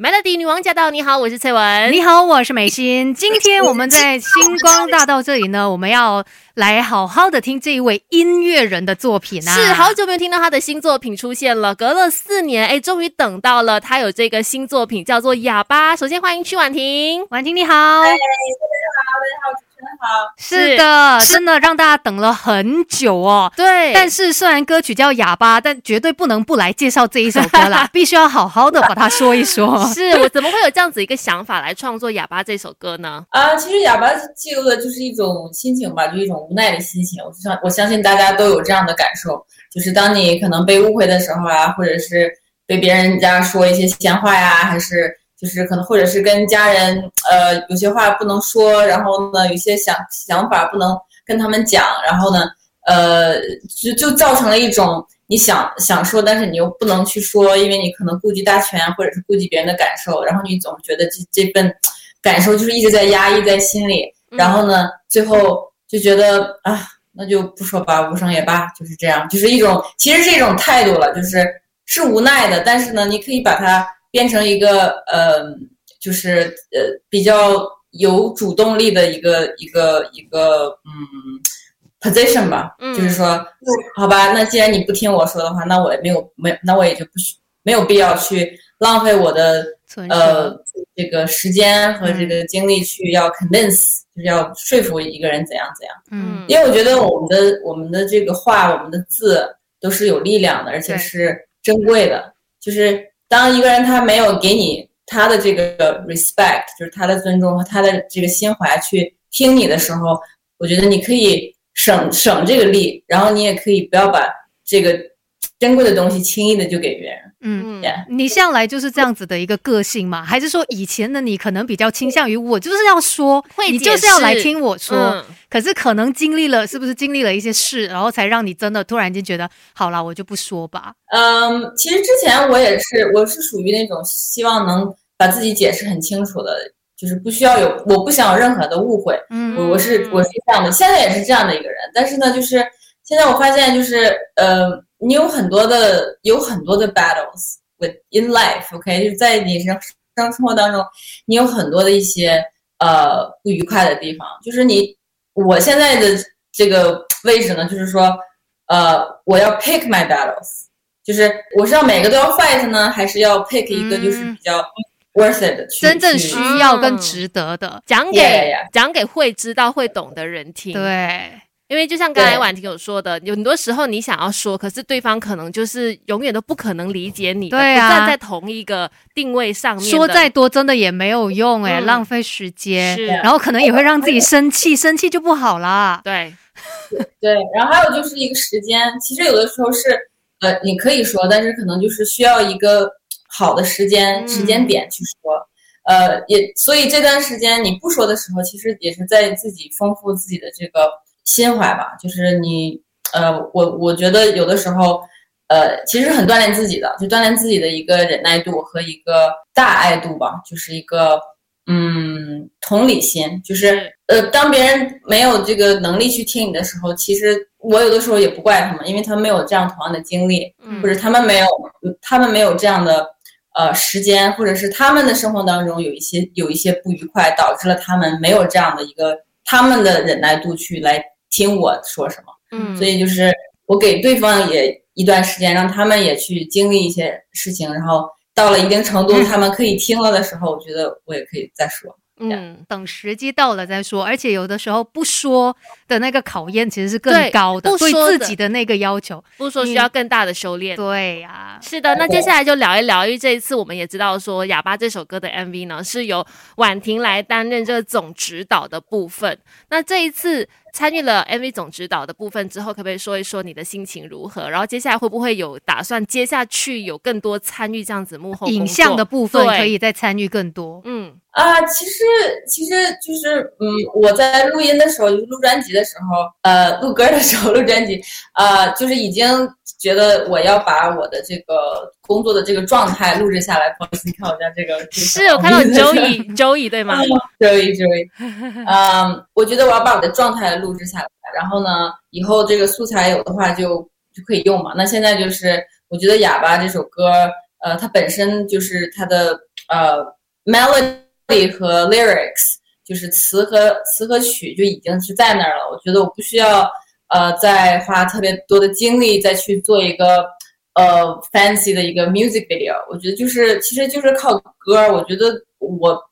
Melody 女王驾到！你好，我是翠文。你好，我是美心。今天我们在星光大道这里呢，我们要来好好的听这一位音乐人的作品啊！是好久没有听到他的新作品出现了，隔了四年，哎，终于等到了，他有这个新作品叫做《哑巴》。首先欢迎曲婉婷，婉婷你好。大家好，大家好。好，是的，真的让大家等了很久哦。对，但是虽然歌曲叫《哑巴》，但绝对不能不来介绍这一首歌啦，必须要好好的把它说一说。是我怎么会有这样子一个想法来创作《哑巴》这首歌呢？啊，其实《哑巴》记录的就是一种心情吧，就一种无奈的心情。我相我相信大家都有这样的感受，就是当你可能被误会的时候啊，或者是被别人家说一些闲话呀，还是。就是可能，或者是跟家人，呃，有些话不能说，然后呢，有些想想法不能跟他们讲，然后呢，呃，就就造成了一种你想想说，但是你又不能去说，因为你可能顾及大权，或者是顾及别人的感受，然后你总觉得这这份感受就是一直在压抑在心里，然后呢，最后就觉得啊，那就不说吧，无声也罢，就是这样，就是一种其实是一种态度了，就是是无奈的，但是呢，你可以把它。变成一个呃，就是呃比较有主动力的一个一个一个嗯 position 吧，就是说，好吧，那既然你不听我说的话，那我也没有没，那我也就不需没有必要去浪费我的呃这个时间和这个精力去要 convince，就是要说服一个人怎样怎样。嗯，因为我觉得我们的我们的这个话，我们的字都是有力量的，而且是珍贵的，就是。当一个人他没有给你他的这个 respect，就是他的尊重和他的这个心怀去听你的时候，我觉得你可以省省这个力，然后你也可以不要把这个珍贵的东西轻易的就给别人。嗯，你向来就是这样子的一个个性嘛？还是说以前的你可能比较倾向于我就是要说，你就是要来听我说？可是可能经历了，是不是经历了一些事，然后才让你真的突然间觉得，好了，我就不说吧。嗯，其实之前我也是，我是属于那种希望能把自己解释很清楚的，就是不需要有，我不想有任何的误会。嗯，我我是我是这样的，现在也是这样的一个人。但是呢，就是现在我发现，就是呃。你有很多的有很多的 battles with in life，OK，就是在你生生生活当中，你有很多的一些呃不愉快的地方。就是你我现在的这个位置呢，就是说呃我要 pick my battles，就是我是要每个都要 fight 呢，还是要 pick 一个就是比较 worth it 的，真正需要跟值得的，讲给讲给会知道会懂的人听。对。因为就像刚才婉婷有说的，有很多时候你想要说，可是对方可能就是永远都不可能理解你，对啊，站在同一个定位上面，说再多真的也没有用哎，浪费时间，是，然后可能也会让自己生气，生气就不好啦。对，对，然后还有就是一个时间，其实有的时候是，呃，你可以说，但是可能就是需要一个好的时间时间点去说，呃，也所以这段时间你不说的时候，其实也是在自己丰富自己的这个。心怀吧，就是你，呃，我我觉得有的时候，呃，其实很锻炼自己的，就锻炼自己的一个忍耐度和一个大爱度吧，就是一个，嗯，同理心，就是，呃，当别人没有这个能力去听你的时候，其实我有的时候也不怪他们，因为他们没有这样同样的经历，或者他们没有，他们没有这样的，呃，时间，或者是他们的生活当中有一些有一些不愉快，导致了他们没有这样的一个他们的忍耐度去来。听我说什么，嗯，所以就是我给对方也一段时间，让他们也去经历一些事情，然后到了一定程度，他们可以听了的时候，我觉得我也可以再说。嗯，等时机到了再说。而且有的时候不说的那个考验其实是更高的，对自己的那个要求，不说需要更大的修炼。对呀，是的。那接下来就聊一聊，因为这一次我们也知道说《哑巴》这首歌的 MV 呢是由婉婷来担任这个总指导的部分。那这一次。参与了 MV 总指导的部分之后，可不可以说一说你的心情如何？然后接下来会不会有打算接下去有更多参与这样子幕后影像的部分，可以再参与更多？嗯啊，其实其实就是嗯，我在录音的时候，就是录专辑的时候，呃，录歌的时候录专辑，呃，就是已经觉得我要把我的这个工作的这个状态录制下来。不好意思，你看我家这个是我看到周易周易对吗？周易周易，嗯，我觉得我要把我的状态。录制下来，然后呢，以后这个素材有的话就就可以用嘛。那现在就是，我觉得《哑巴》这首歌，呃，它本身就是它的呃 melody 和 lyrics，就是词和词和曲就已经是在那儿了。我觉得我不需要呃再花特别多的精力再去做一个呃 fancy 的一个 music video。我觉得就是其实就是靠歌。我觉得我。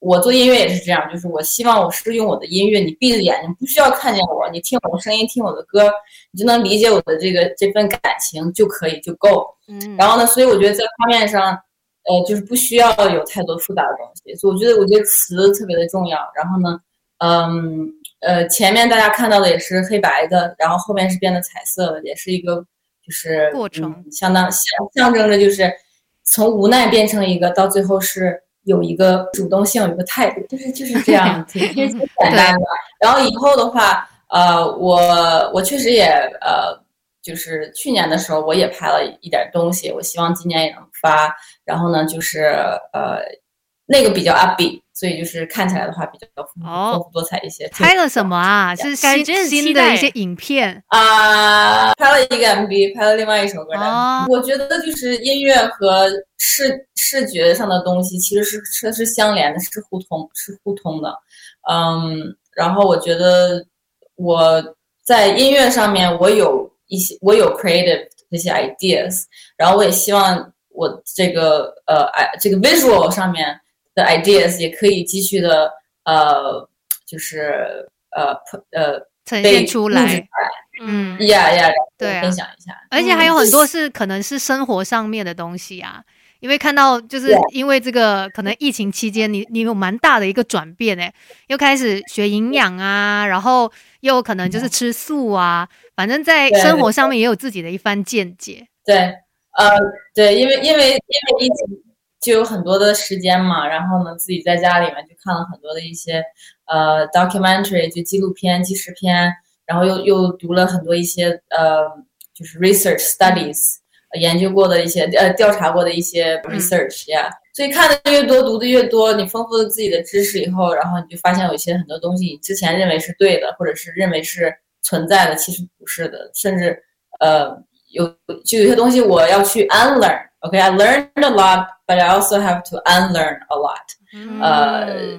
我做音乐也是这样，就是我希望我是用我的音乐，你闭着眼睛不需要看见我，你听我的声音，听我的歌，你就能理解我的这个这份感情就可以就够。嗯，然后呢，所以我觉得在画面上，呃，就是不需要有太多复杂的东西。所以我觉得，我觉得词特别的重要。然后呢，嗯，呃，前面大家看到的也是黑白的，然后后面是变得彩色的，也是一个就是过程，相当象象征着就是从无奈变成一个到最后是。有一个主动性，有一个态度，就是就是这样，挺简单的。然后以后的话，呃，我我确实也呃，就是去年的时候我也拍了一点东西，我希望今年也能发。然后呢，就是呃，那个比较 upbeat。所以就是看起来的话比较丰富多彩一些。拍了什么啊？是新新的一些影片啊，拍了一个 MV，拍了另外一首歌。我觉得就是音乐和视视觉上的东西其实是是是相连的，是互通是互通的。嗯，然后我觉得我在音乐上面我有一些我有 creative 这些 ideas，然后我也希望我这个呃哎这个 visual 上面。的 ideas 也可以继续的呃，就是呃呃呈现出来，嗯呀呀，对，分享一下。而且还有很多是可能是生活上面的东西啊，因为看到就是因为这个可能疫情期间你你有蛮大的一个转变哎，又开始学营养啊，然后又可能就是吃素啊，反正在生活上面也有自己的一番见解。对，呃，对，因为因为因为疫情。就有很多的时间嘛，然后呢，自己在家里面就看了很多的一些呃 documentary，就纪录片、纪实片，然后又又读了很多一些呃就是 research studies，研究过的一些呃调查过的一些 research 呀。所以看的越多，读的越多，你丰富了自己的知识以后，然后你就发现有一些很多东西，你之前认为是对的，或者是认为是存在的，其实不是的，甚至呃有就有些东西我要去 unlearn。OK，I learned a lot。But I also have to unlearn a lot，呃，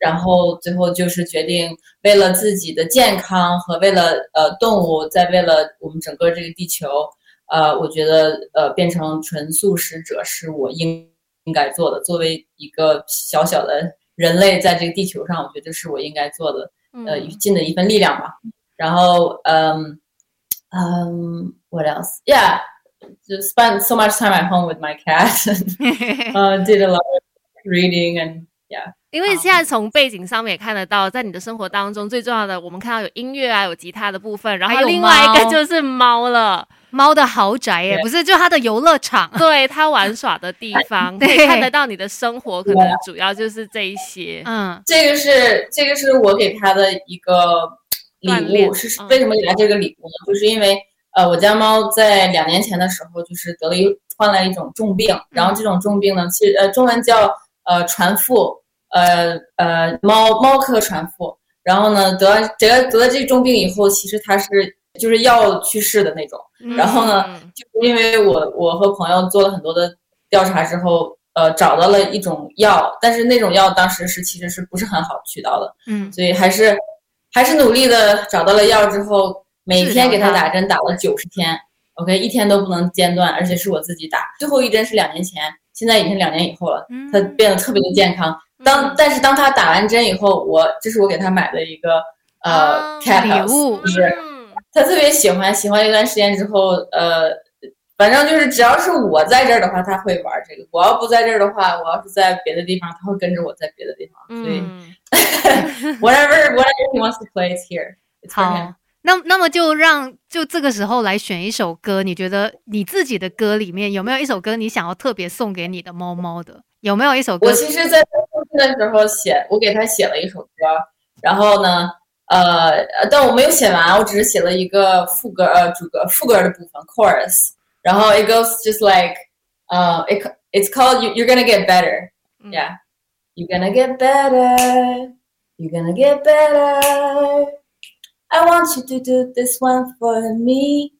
然后最后就是决定为了自己的健康和为了呃动物，再为了我们整个这个地球，呃，我觉得呃变成纯素食者是我应应该做的。作为一个小小的人类，在这个地球上，我觉得是我应该做的，呃，尽的一份力量吧。然后，嗯嗯，What else？Yeah. just spent so much time at home with my cat. uh, did a lot of reading and yeah. 因为现在从背景上面也看得到，在你的生活当中最重要的，我们看到有音乐啊，有吉他的部分，然后另外一个就是猫了，猫的豪宅耶，不是就它的游乐场，对它玩耍的地方，可以看得到你的生活，可能主要就是这一些。嗯，这个是这个是我给他的一个礼物，是为什么给他这个礼物呢？就是因为。呃，我家猫在两年前的时候，就是得了一患了一种重病，然后这种重病呢，其实呃中文叫呃传腹，呃呃猫猫科传腹，然后呢得得得了这重病以后，其实它是就是要去世的那种，然后呢，就是因为我我和朋友做了很多的调查之后，呃找到了一种药，但是那种药当时是其实是不是很好取到的，嗯，所以还是还是努力的找到了药之后。每天给他打针打了九十天，OK，一天都不能间断，而且是我自己打。最后一针是两年前，现在已经两年以后了，他变得特别的健康。当但是当他打完针以后，我这是我给他买的一个呃礼物，就是他特别喜欢，喜欢一段时间之后，呃，反正就是只要是我在这儿的话，他会玩这个；我要不在这儿的话，我要是在别的地方，他会跟着我在别的地方。所以 whatever whatever he wants to play is here. It's him. 那那么就让就这个时候来选一首歌，你觉得你自己的歌里面有没有一首歌你想要特别送给你的猫猫的？有没有一首歌？我其实，在的时候写，我给他写了一首歌，然后呢，呃，但我没有写完，我只是写了一个副歌，呃，主歌、副歌的部分 chorus，然后 it goes just like，呃，it it's called you you're gonna get better，yeah，you're gonna get better，you're gonna get better。I want you to do this one for me.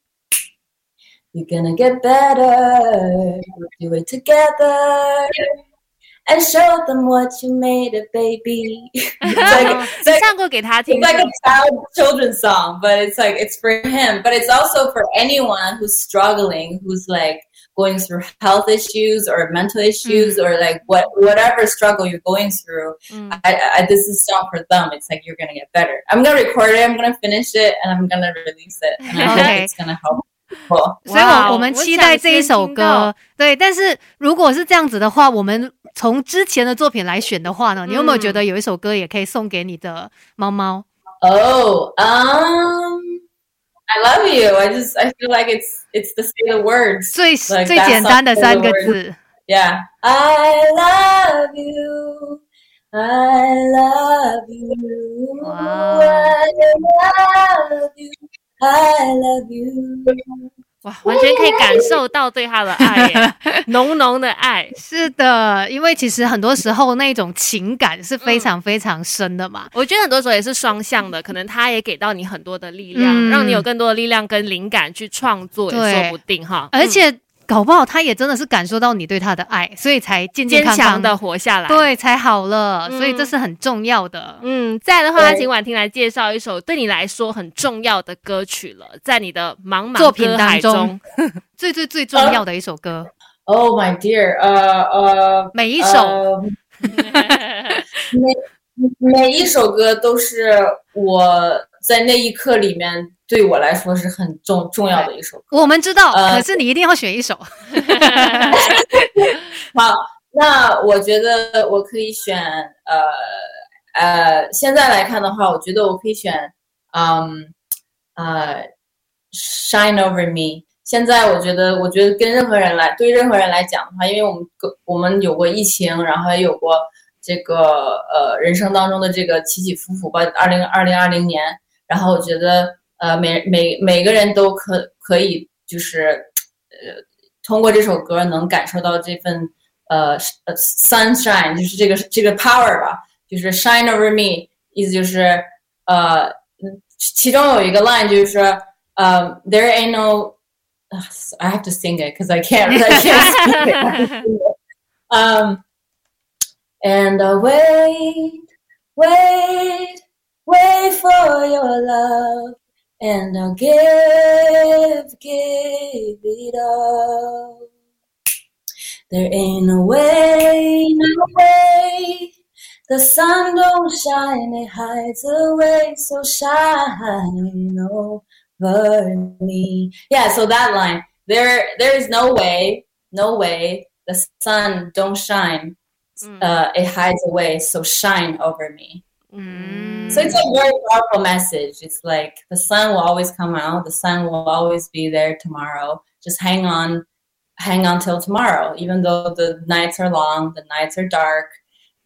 You're gonna get better. We'll do it together. and show them what you made of baby. it's like, it's like, it's like a child children's song, but it's like it's for him. But it's also for anyone who's struggling, who's like going through health issues or mental issues mm. or like what whatever struggle you're going through. Mm. I, I, this is song for them. It's like you're gonna get better. I'm gonna record it. I'm gonna finish it, and I'm gonna release it. And I okay. hope it's gonna help 所以，我我们期待这一首歌。对，但是如果是这样子的话，我们从之前的作品来选的话呢，你有没有觉得有一首歌也可以送给你的猫猫？Oh, um, I love you. I just I feel like it's it's the same words. 最最简单的三个字。Yeah, I love you. I love you. I love you. I love you。哇，完全可以感受到对他的爱，浓浓的爱。是的，因为其实很多时候那种情感是非常非常深的嘛。我觉得很多时候也是双向的，可能他也给到你很多的力量，让你有更多的力量跟灵感去创作，也说不定哈。而且。搞不好他也真的是感受到你对他的爱，所以才健健康康的活下来，对，才好了。所以这是很重要的。嗯，再的话，请婉婷来介绍一首对你来说很重要的歌曲了，在你的茫茫作品当中，最最最重要的一首歌。Oh my dear，呃呃，每一首，每每一首歌都是我在那一刻里面。对我来说是很重重要的一首歌。我们知道，可是你一定要选一首。好，那我觉得我可以选呃呃，现在来看的话，我觉得我可以选嗯呃，Shine Over Me。现在我觉得，我觉得跟任何人来对任何人来讲的话，因为我们我们有过疫情，然后也有过这个呃人生当中的这个起起伏伏吧。二零二零二零年，然后我觉得。呃，每每每个人都可可以，就是呃，通过这首歌能感受到这份呃呃 sunshine，就是这个这个 power 吧，就是 shine over me，意思就是呃，其中有一个 line 就是说，呃，there ain't no，I have to sing it because I can't I can't speak it. um, and uh, wait, wait, wait for your love and I'll give, give it all. There ain't no way, no way. The sun don't shine, it hides away, so shine over me. Yeah, so that line. There, there is no way, no way. The sun don't shine, mm. uh, it hides away, so shine over me. Mm. So it's a very powerful message. It's like the sun will always come out. The sun will always be there tomorrow. Just hang on, hang on till tomorrow. Even though the nights are long, the nights are dark,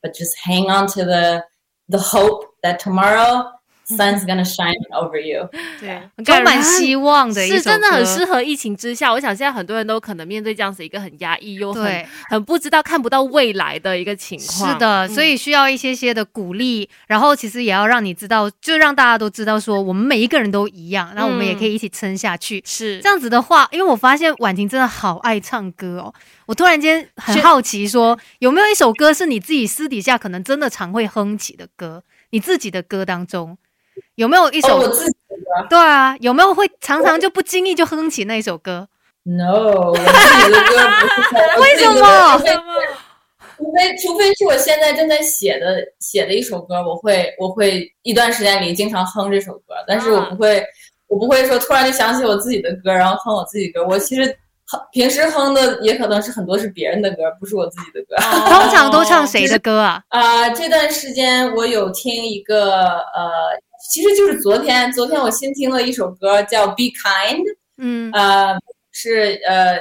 but just hang on to the the hope that tomorrow Sun's gonna shine over you，对，充满希望的一，是真的很适合疫情之下。我想现在很多人都可能面对这样子一个很压抑又很很不知道看不到未来的一个情况。是的，所以需要一些些的鼓励，然后其实也要让你知道，就让大家都知道说，我们每一个人都一样，然后我们也可以一起撑下去。是这样子的话，因为我发现婉婷真的好爱唱歌哦，我突然间很好奇，说有没有一首歌是你自己私底下可能真的常会哼起的歌？你自己的歌当中。有没有一首？我自己的。对啊，有没有会常常就不经意就哼起那首歌？No，我自己的歌不是。为什么？除非除非是我现在正在写的写的一首歌，我会我会一段时间里经常哼这首歌，但是我不会我不会说突然就想起我自己的歌，然后哼我自己歌。我其实哼平时哼的也可能是很多是别人的歌，不是我自己的歌。通常都唱谁的歌啊？啊，这段时间我有听一个呃。其实就是昨天，昨天我新听了一首歌，叫《Be Kind》，嗯，呃，是呃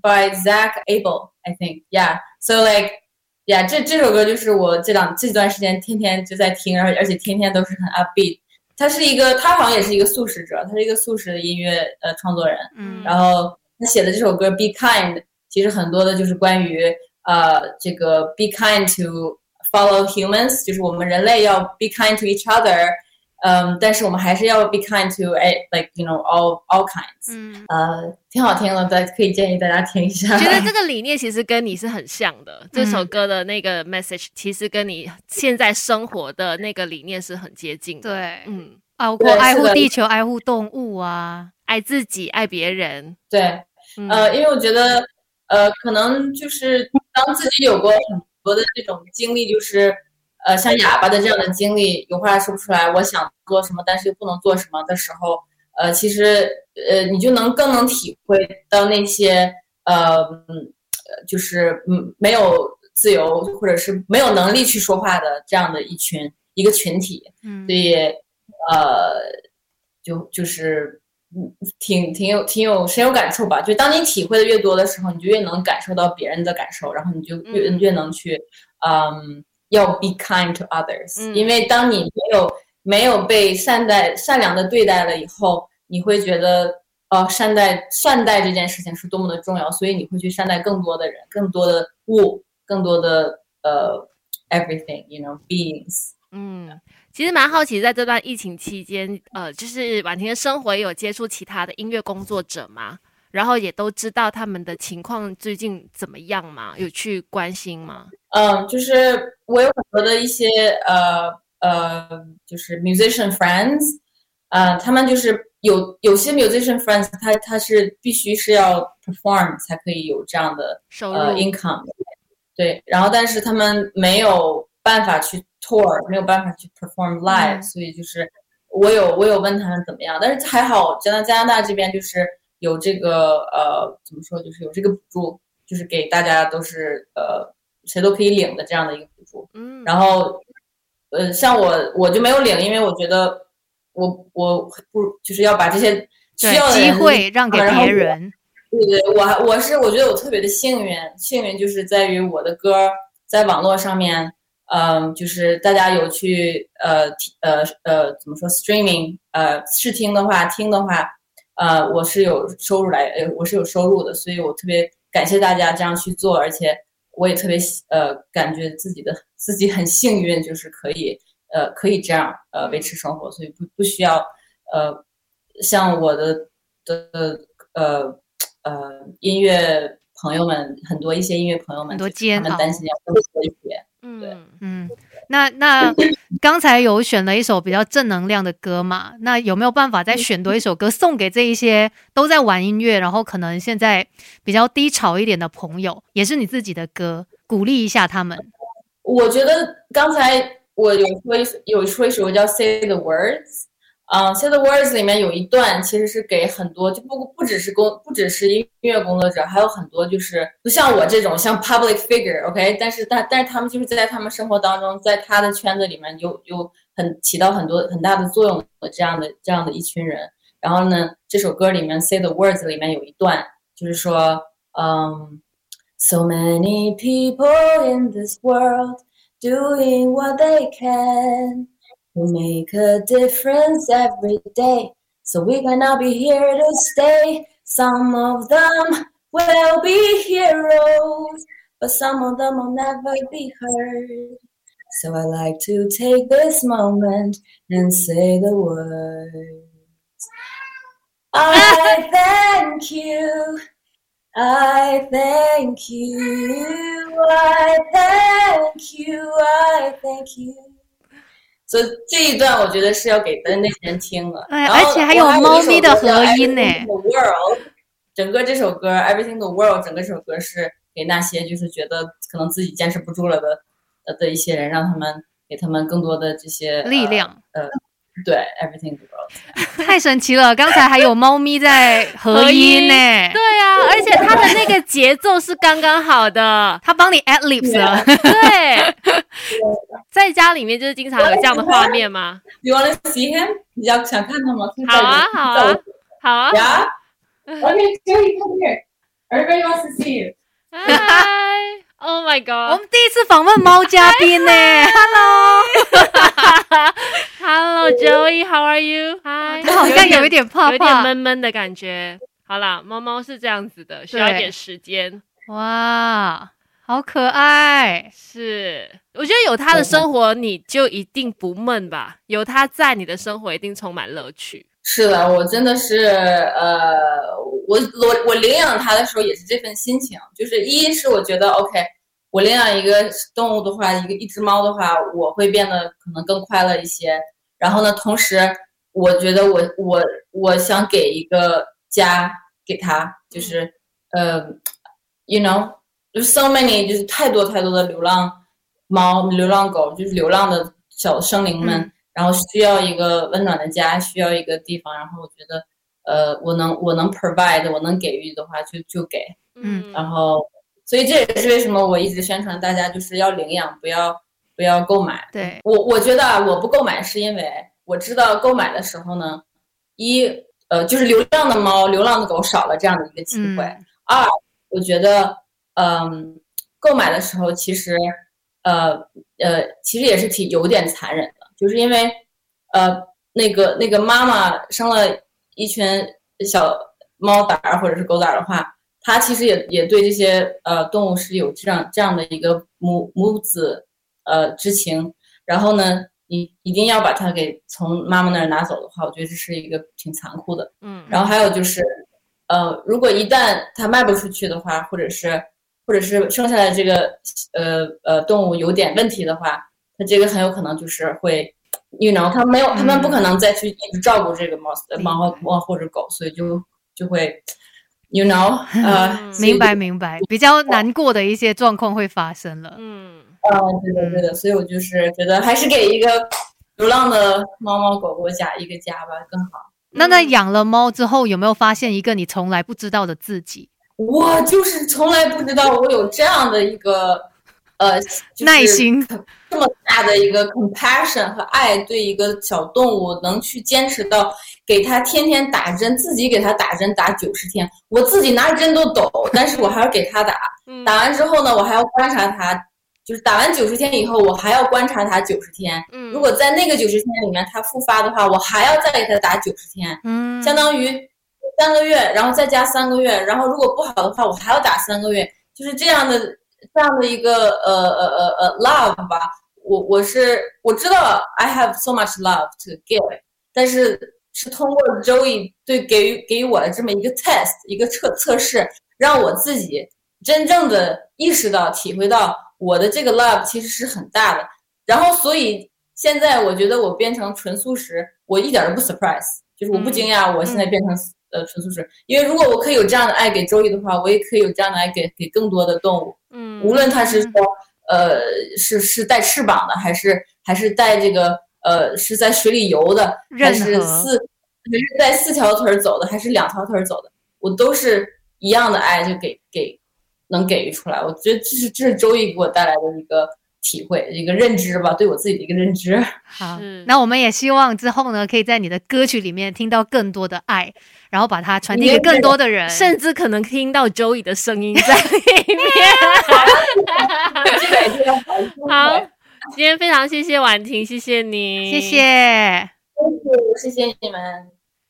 ，by Zach Abel，I think，yeah，so like，yeah，这这首歌就是我这两这段时间天天就在听，而而且天天都是很 upbeat。他是一个，他好像也是一个素食者，他是一个素食的音乐呃创作人，嗯，然后他写的这首歌《Be Kind》，其实很多的就是关于呃这个 Be kind to follow humans，就是我们人类要 be kind to each other。嗯，但是我们还是要 be kind to like you know all all kinds。嗯，呃，挺好听的，大可以建议大家听一下。觉得这个理念其实跟你是很像的，这首歌的那个 message 其实跟你现在生活的那个理念是很接近的。对，嗯，包括爱护地球、爱护动物啊，爱自己、爱别人。对，呃，因为我觉得，呃，可能就是当自己有过很多的这种经历，就是。呃，像哑巴的这样的经历，有话说不出来。我想做什么，但是又不能做什么的时候，呃，其实，呃，你就能更能体会到那些，呃，就是嗯，没有自由或者是没有能力去说话的这样的一群一个群体。嗯，所以，呃，就就是嗯，挺挺有挺有深有感触吧。就当你体会的越多的时候，你就越能感受到别人的感受，然后你就越越能去，嗯。要 be kind to others，因为当你没有没有被善待、善良的对待了以后，你会觉得，呃，善待善待这件事情是多么的重要，所以你会去善待更多的人、更多的物、更多的呃 everything，you know beings。嗯，其实蛮好奇，在这段疫情期间，呃，就是婉婷的生活也有接触其他的音乐工作者吗？然后也都知道他们的情况最近怎么样吗？有去关心吗？嗯，就是我有很多的一些呃呃，就是 musician friends，呃，他们就是有有些 musician friends，他他是必须是要 perform 才可以有这样的收入 income，对，然后但是他们没有办法去 tour，没有办法去 perform live，所以就是我有我有问他们怎么样，但是还好加拿加拿大这边就是。有这个呃，怎么说，就是有这个补助，就是给大家都是呃，谁都可以领的这样的一个补助。嗯。然后，呃，像我我就没有领，因为我觉得我我不就是要把这些需要的机会让给别人。对对，我我是我觉得我特别的幸运，幸运就是在于我的歌在网络上面，嗯，就是大家有去呃呃呃怎么说 streaming 呃试听的话听的话。呃，我是有收入来，呃，我是有收入的，所以我特别感谢大家这样去做，而且我也特别呃，感觉自己的自己很幸运，就是可以呃，可以这样呃维持生活，所以不不需要呃，像我的的呃呃音乐朋友们很多一些音乐朋友们，他们担心要多学，嗯。嗯。那那刚才有选了一首比较正能量的歌嘛？那有没有办法再选多一首歌送给这一些都在玩音乐，然后可能现在比较低潮一点的朋友，也是你自己的歌，鼓励一下他们？我觉得刚才我有说有说一首叫《Say the Words》。嗯，Say the words 里面有一段，其实是给很多就不不只是工不只是音乐工作者，还有很多就是不像我这种像 public figure，OK，但是但但是他们就是在他们生活当中，在他的圈子里面有有很起到很多很大的作用的这样的这样的一群人。然后呢，这首歌里面 Say the words 里面有一段，就是说，嗯，So many people in this world doing what they can. Who make a difference every day. So we're gonna be here to stay. Some of them will be heroes, but some of them will never be heard. So I like to take this moment and say the words. I thank you. I thank you. I thank you. I thank you. 所以这一段我觉得是要给的那些人听的，哎，而且还有猫咪的合音呢。World，整个这首歌《Everything the World》整个这首歌是给那些就是觉得可能自己坚持不住了的呃的一些人，让他们给他们更多的这些力量。呃，对，Everything the World，太神奇了！刚才还有猫咪在合音呢。对啊，而且它的那个节奏是刚刚好的，它帮你 add lips 了。对。在家里面就是经常有这样的画面吗？You wanna see him？你要想看他吗？好啊，好啊，好啊。Okay, Joey, come here. Everybody wants to see you. Hi. Oh my god. 我们第一次访问猫嘉宾呢。Hello. Hello, Joey. How are you? 他好像有一点怕，有点闷闷的感觉。好啦，猫猫是这样子的，需要一点时间。哇。好可爱，是。我觉得有他的生活，你就一定不闷吧？有他在，你的生活一定充满乐趣。是的，我真的是，呃，我我我领养它的时候也是这份心情，就是一是我觉得 OK，我领养一个动物的话，一个一只猫的话，我会变得可能更快乐一些。然后呢，同时我觉得我我我想给一个家给它，就是呃，you know，就是 so many，就是太多太多的流浪猫、流浪狗，就是流浪的小生灵们。然后需要一个温暖的家，需要一个地方。然后我觉得，呃，我能我能 provide，我能给予的话，就就给。嗯。然后，所以这也是为什么我一直宣传大家就是要领养，不要不要购买。对我，我觉得啊，我不购买是因为我知道购买的时候呢，一呃就是流浪的猫、流浪的狗少了这样的一个机会。二，我觉得，嗯，购买的时候其实，呃呃，其实也是挺有点残忍。就是因为，呃，那个那个妈妈生了一群小猫崽儿或者是狗崽儿的话，它其实也也对这些呃动物是有这样这样的一个母母子呃之情。然后呢，你一定要把它给从妈妈那儿拿走的话，我觉得这是一个挺残酷的。嗯。然后还有就是，呃，如果一旦它卖不出去的话，或者是或者是剩下的这个呃呃动物有点问题的话。那这个很有可能就是会，you know，他没有，他们不可能再去一直照顾这个猫、猫猫或者狗，所以就就会，you know，呃，明白明白，比较难过的一些状况会发生了。嗯，啊，对的对的，所以我就是觉得还是给一个流浪的猫猫狗狗家一个家吧更好。那那养了猫之后，有没有发现一个你从来不知道的自己？我就是从来不知道我有这样的一个。呃，耐心这么大的一个 compassion 和爱，对一个小动物能去坚持到给它天天打针，自己给它打针打九十天，我自己拿针都抖，但是我还要给它打。打完之后呢，我还要观察它，就是打完九十天以后，我还要观察它九十天。嗯，如果在那个九十天里面它复发的话，我还要再给它打九十天。嗯，相当于三个月，然后再加三个月，然后如果不好的话，我还要打三个月，就是这样的。这样的一个呃呃呃呃 love 吧，我我是我知道 I have so much love to give，但是是通过 Joey 对给予给予我的这么一个 test 一个测测试，让我自己真正的意识到体会到我的这个 love 其实是很大的。然后所以现在我觉得我变成纯素食，我一点都不 surprise，就是我不惊讶我现在变成呃纯素食，因为如果我可以有这样的爱给周易的话，我也可以有这样的爱给给更多的动物。嗯，无论它是说，呃，是是带翅膀的，还是还是带这个，呃，是在水里游的，还是四，还是在四条腿走的，还是两条腿走的，我都是一样的爱，就给给能给予出来。我觉得这是这是周易给我带来的一个体会，一个认知吧，对我自己的一个认知。好，那我们也希望之后呢，可以在你的歌曲里面听到更多的爱。然后把它传递给更多的人，甚至可能听到 Joey 的声音在里面。好，今天非常谢谢婉婷，谢谢你，谢谢，谢谢，谢谢你们。